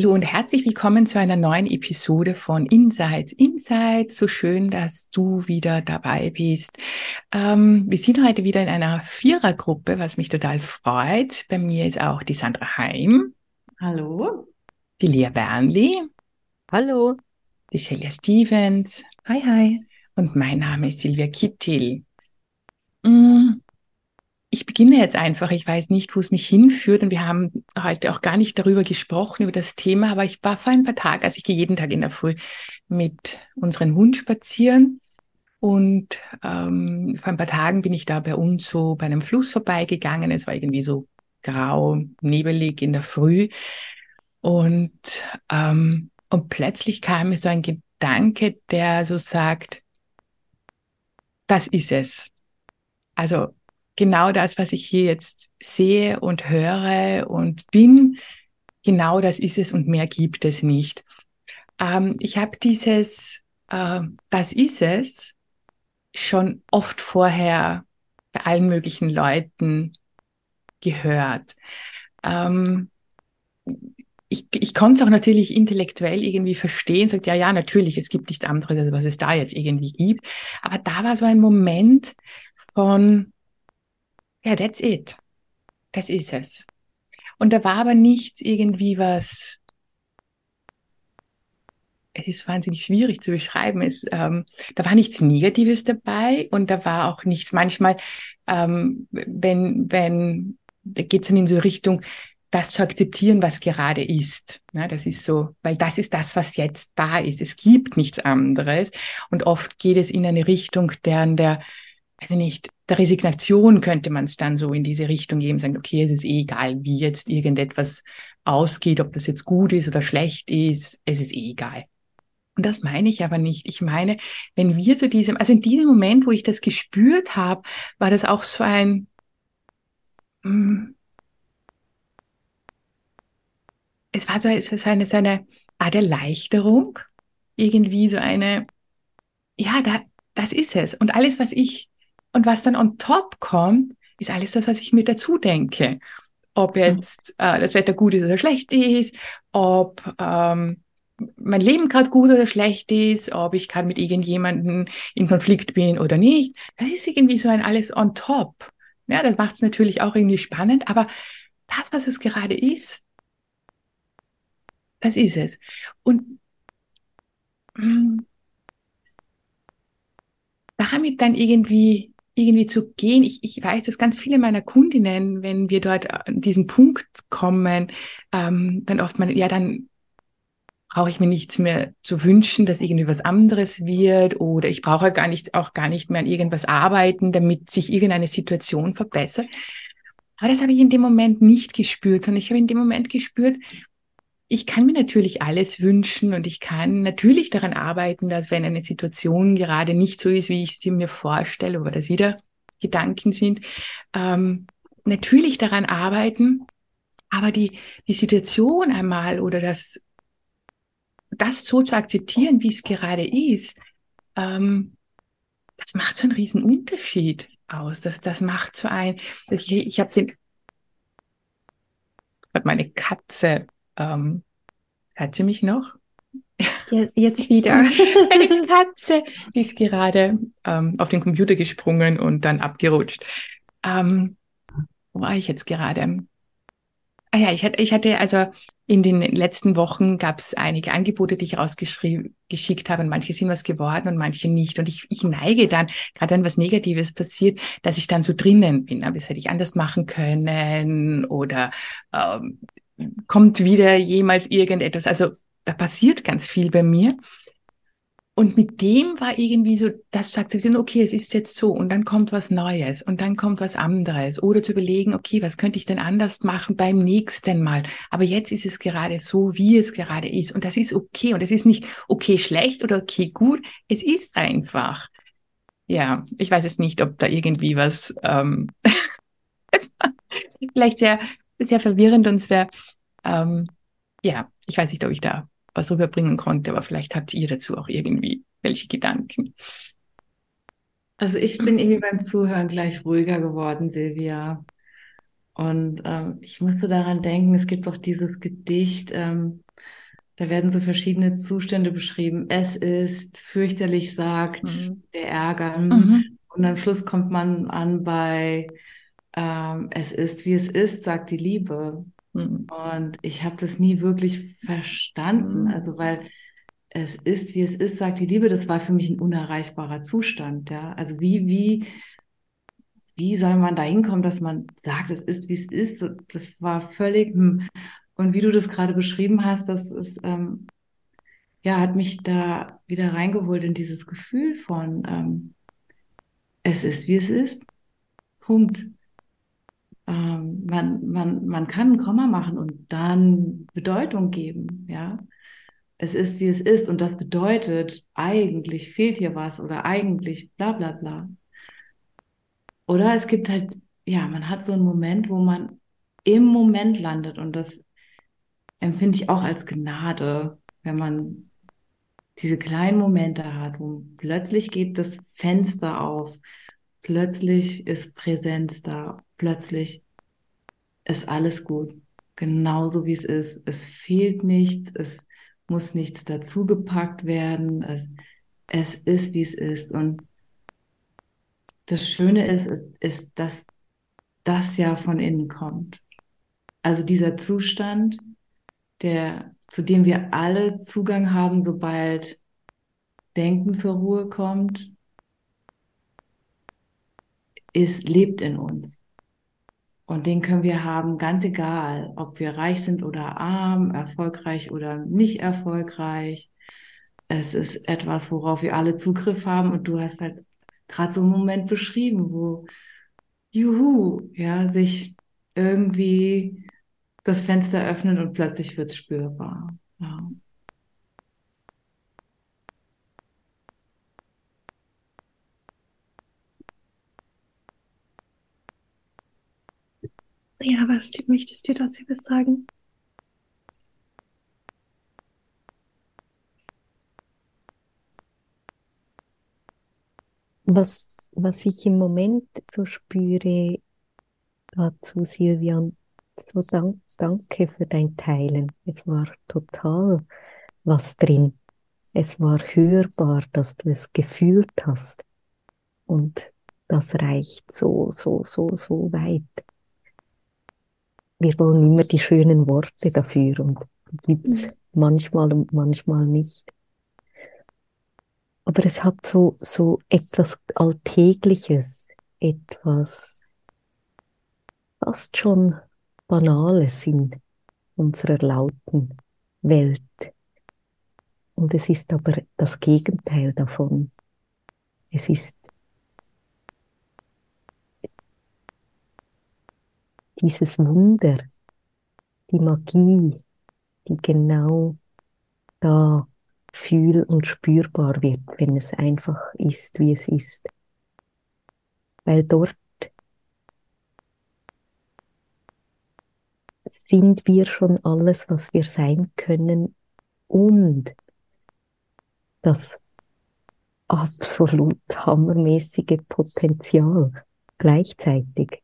Hallo und herzlich willkommen zu einer neuen Episode von Insights Insight. So schön, dass du wieder dabei bist. Ähm, wir sind heute wieder in einer Vierergruppe, was mich total freut. Bei mir ist auch die Sandra Heim. Hallo. Die Lea Bernli. Hallo. Die Shelia Stevens. Hi, hi. Und mein Name ist Silvia Kittil. Mm, ich beginne jetzt einfach. Ich weiß nicht, wo es mich hinführt. Und wir haben heute auch gar nicht darüber gesprochen, über das Thema. Aber ich war vor ein paar Tagen, also ich gehe jeden Tag in der Früh mit unseren Hund spazieren. Und ähm, vor ein paar Tagen bin ich da bei uns so bei einem Fluss vorbeigegangen. Es war irgendwie so grau, nebelig in der Früh. Und, ähm, und plötzlich kam mir so ein Gedanke, der so sagt, das ist es. Also genau das, was ich hier jetzt sehe und höre und bin, genau das ist es und mehr gibt es nicht. Ähm, ich habe dieses, äh, das ist es, schon oft vorher bei allen möglichen Leuten gehört. Ähm, ich, ich konnte es auch natürlich intellektuell irgendwie verstehen, sagt, ja, ja, natürlich, es gibt nichts anderes, was es da jetzt irgendwie gibt. Aber da war so ein Moment von, ja, that's it. Das ist es. Und da war aber nichts irgendwie was, es ist wahnsinnig schwierig zu beschreiben. Es, ähm, da war nichts Negatives dabei und da war auch nichts, manchmal, ähm, wenn, wenn, da geht es dann in so Richtung, das zu akzeptieren, was gerade ist. Ja, das ist so, weil das ist das, was jetzt da ist. Es gibt nichts anderes. Und oft geht es in eine Richtung, deren der, also nicht, der Resignation könnte man es dann so in diese Richtung geben, sagen, okay, es ist eh egal, wie jetzt irgendetwas ausgeht, ob das jetzt gut ist oder schlecht ist, es ist eh egal. Und das meine ich aber nicht. Ich meine, wenn wir zu diesem, also in diesem Moment, wo ich das gespürt habe, war das auch so ein, hm, es war so, so, eine, so eine Art Erleichterung, irgendwie so eine, ja, da, das ist es. Und alles, was ich, und was dann on top kommt, ist alles das, was ich mir dazu denke. Ob mhm. jetzt äh, das Wetter gut ist oder schlecht ist, ob ähm, mein Leben gerade gut oder schlecht ist, ob ich gerade mit irgendjemandem in Konflikt bin oder nicht. Das ist irgendwie so ein alles on top. Ja, das macht es natürlich auch irgendwie spannend, aber das, was es gerade ist, das ist es. Und hm, damit dann irgendwie irgendwie zu gehen. Ich, ich weiß, dass ganz viele meiner Kundinnen, wenn wir dort an diesen Punkt kommen, ähm, dann oft man, ja, dann brauche ich mir nichts mehr zu wünschen, dass irgendwie was anderes wird oder ich brauche gar nicht, auch gar nicht mehr an irgendwas arbeiten, damit sich irgendeine Situation verbessert. Aber das habe ich in dem Moment nicht gespürt, sondern ich habe in dem Moment gespürt, ich kann mir natürlich alles wünschen und ich kann natürlich daran arbeiten, dass wenn eine Situation gerade nicht so ist, wie ich sie mir vorstelle, oder das wieder Gedanken sind, ähm, natürlich daran arbeiten, aber die, die Situation einmal oder das, das so zu akzeptieren, wie es gerade ist, ähm, das macht so einen riesen Unterschied aus. Das, das macht so ein, ich, ich habe den, hat meine Katze ähm, hört sie mich noch? Jetzt wieder. Eine Katze ist gerade ähm, auf den Computer gesprungen und dann abgerutscht. Ähm, wo war ich jetzt gerade? Ah ja, ich hatte, ich hatte also in den letzten Wochen gab es einige Angebote, die ich rausgeschickt habe und manche sind was geworden und manche nicht. Und ich, ich neige dann, gerade wenn was Negatives passiert, dass ich dann so drinnen bin. Aber das hätte ich anders machen können oder ähm, kommt wieder jemals irgendetwas. Also da passiert ganz viel bei mir. und mit dem war irgendwie so, das sich dann, okay, es ist jetzt so und dann kommt was Neues und dann kommt was anderes. Oder zu überlegen, okay, was könnte ich denn anders machen beim nächsten Mal? Aber jetzt ist es gerade so, wie es gerade ist. Und das ist okay. Und es ist nicht okay schlecht oder okay gut. Es ist einfach. Ja, ich weiß jetzt nicht, ob da irgendwie was ähm, vielleicht sehr, sehr verwirrend und es wäre, ähm, ja, ich weiß nicht, ob ich da was rüberbringen konnte, aber vielleicht habt ihr dazu auch irgendwie welche Gedanken. Also ich bin irgendwie beim Zuhören gleich ruhiger geworden, Silvia. Und ähm, ich musste daran denken, es gibt doch dieses Gedicht, ähm, da werden so verschiedene Zustände beschrieben. Es ist fürchterlich, sagt mhm. der Ärger. Mhm. Und am Schluss kommt man an bei ähm, Es ist, wie es ist, sagt die Liebe. Mhm. Und ich habe das nie wirklich verstanden. Mhm. Also, weil es ist, wie es ist, sagt die Liebe, das war für mich ein unerreichbarer Zustand. Ja? Also, wie, wie, wie soll man da hinkommen, dass man sagt, es ist, wie es ist? Das war völlig. Hm. Und wie du das gerade beschrieben hast, das ist, ähm, ja, hat mich da wieder reingeholt in dieses Gefühl von, ähm, es ist, wie es ist. Punkt ähm, man, man, man kann ein Komma machen und dann Bedeutung geben, ja. Es ist, wie es ist und das bedeutet, eigentlich fehlt hier was oder eigentlich bla bla bla. Oder es gibt halt, ja, man hat so einen Moment, wo man im Moment landet und das empfinde ich auch als Gnade, wenn man diese kleinen Momente hat, wo plötzlich geht das Fenster auf, plötzlich ist Präsenz da, plötzlich ist alles gut, genauso wie es ist. Es fehlt nichts, es muss nichts dazugepackt werden, es, es ist, wie es ist. Und das Schöne ist, ist, ist, dass das ja von innen kommt. Also dieser Zustand, der, zu dem wir alle Zugang haben, sobald Denken zur Ruhe kommt, ist, lebt in uns. Und den können wir haben, ganz egal, ob wir reich sind oder arm, erfolgreich oder nicht erfolgreich. Es ist etwas, worauf wir alle Zugriff haben. Und du hast halt gerade so einen Moment beschrieben, wo, juhu, ja, sich irgendwie das Fenster öffnet und plötzlich wird es spürbar. Ja. Ja, was möchtest du dazu was sagen? Was, was ich im Moment so spüre dazu, Silvia, so dank, danke für dein Teilen. Es war total was drin. Es war hörbar, dass du es gefühlt hast. Und das reicht so, so, so, so weit wir wollen immer die schönen Worte dafür und die gibt's mhm. manchmal und manchmal nicht. Aber es hat so, so etwas Alltägliches, etwas fast schon Banales in unserer lauten Welt. Und es ist aber das Gegenteil davon. Es ist dieses Wunder, die Magie, die genau da fühl- und spürbar wird, wenn es einfach ist, wie es ist. Weil dort sind wir schon alles, was wir sein können und das absolut hammermäßige Potenzial gleichzeitig.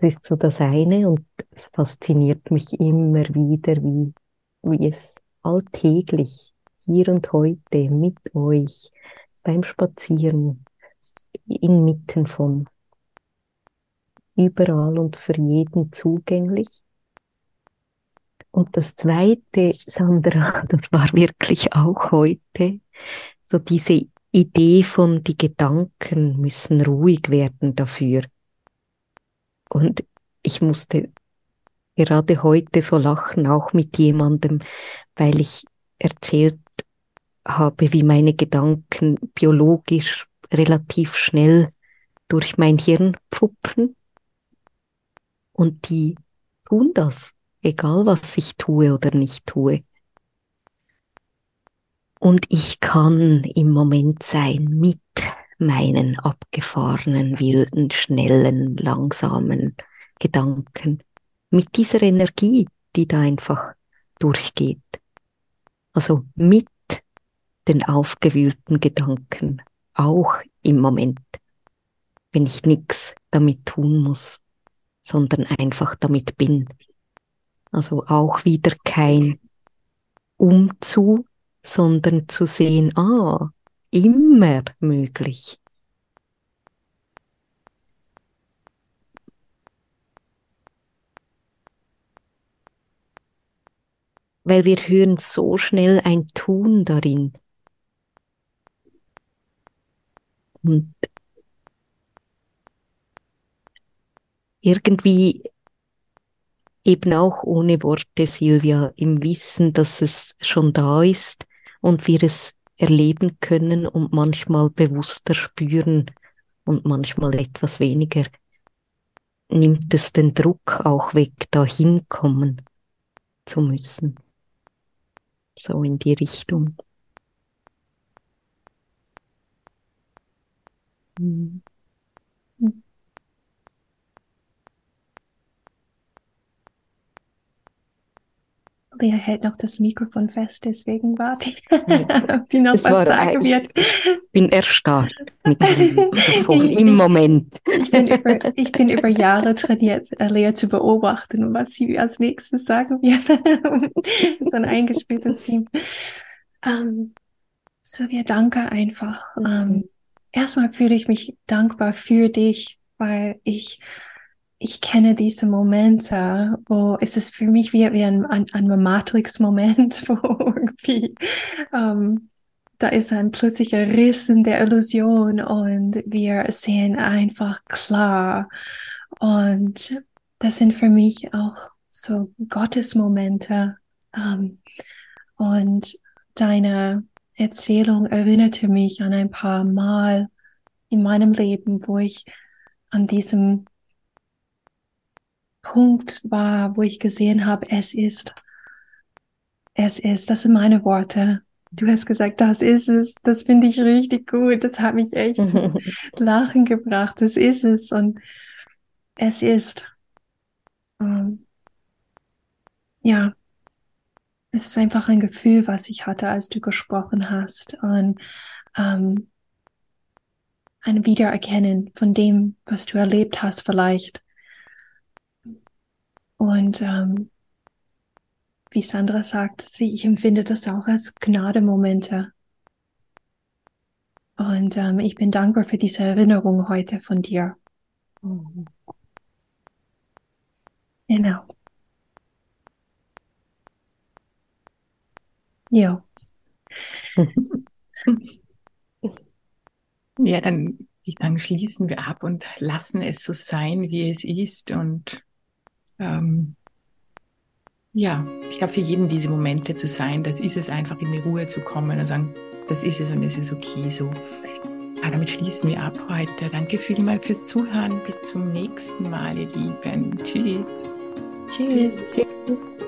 Das ist so das eine und es fasziniert mich immer wieder, wie, wie es alltäglich hier und heute mit euch beim Spazieren inmitten von überall und für jeden zugänglich. Und das zweite, Sandra, das war wirklich auch heute, so diese Idee von die Gedanken müssen ruhig werden dafür. Und ich musste gerade heute so lachen, auch mit jemandem, weil ich erzählt habe, wie meine Gedanken biologisch relativ schnell durch mein Hirn pfupfen. Und die tun das, egal was ich tue oder nicht tue. Und ich kann im Moment sein mit meinen abgefahrenen, wilden, schnellen, langsamen Gedanken, mit dieser Energie, die da einfach durchgeht. Also mit den aufgewühlten Gedanken, auch im Moment, wenn ich nichts damit tun muss, sondern einfach damit bin. Also auch wieder kein Umzu, sondern zu sehen, ah, immer möglich. Weil wir hören so schnell ein Tun darin. Und irgendwie eben auch ohne Worte, Silvia, im Wissen, dass es schon da ist und wir es erleben können und manchmal bewusster spüren und manchmal etwas weniger, nimmt es den Druck auch weg, dahin kommen zu müssen. So in die Richtung. Mhm. Ria hält noch das Mikrofon fest, deswegen warte ich, ob die noch Es was war sagen wird. Ich bin erstarrt mit dem Mikrofon im Moment. Ich bin, über, ich bin über Jahre trainiert, äh, Lea zu beobachten, was sie als nächstes sagen wird. so ein eingespieltes Team. Ähm, Silvia, danke einfach. Mhm. Ähm, erstmal fühle ich mich dankbar für dich, weil ich, ich kenne diese Momente, wo es ist für mich wie, wie ein, ein, ein Matrix-Moment, wo irgendwie ähm, da ist ein plötzlicher Riss in der Illusion und wir sehen einfach klar. Und das sind für mich auch so Gottesmomente. Ähm, und deine Erzählung erinnerte mich an ein paar Mal in meinem Leben, wo ich an diesem Punkt war, wo ich gesehen habe, es ist, es ist, das sind meine Worte. Du hast gesagt, das ist es. Das finde ich richtig gut. Das hat mich echt zum Lachen gebracht. Das ist es. Und es ist, ähm, ja, es ist einfach ein Gefühl, was ich hatte, als du gesprochen hast. Und ähm, ein Wiedererkennen von dem, was du erlebt hast, vielleicht. Und ähm, wie Sandra sagt, sie, ich empfinde das auch als Gnademomente. Und ähm, ich bin dankbar für diese Erinnerung heute von dir. Genau. Ja, Ja, dann, dann schließen wir ab und lassen es so sein, wie es ist. Und ähm, ja, ich glaube, für jeden diese Momente zu sein, das ist es einfach, in die Ruhe zu kommen und sagen, das ist es und es ist okay so. Ja, damit schließen wir ab heute. Danke vielmals fürs Zuhören. Bis zum nächsten Mal, ihr Lieben. Tschüss. tschüss. Tschüss.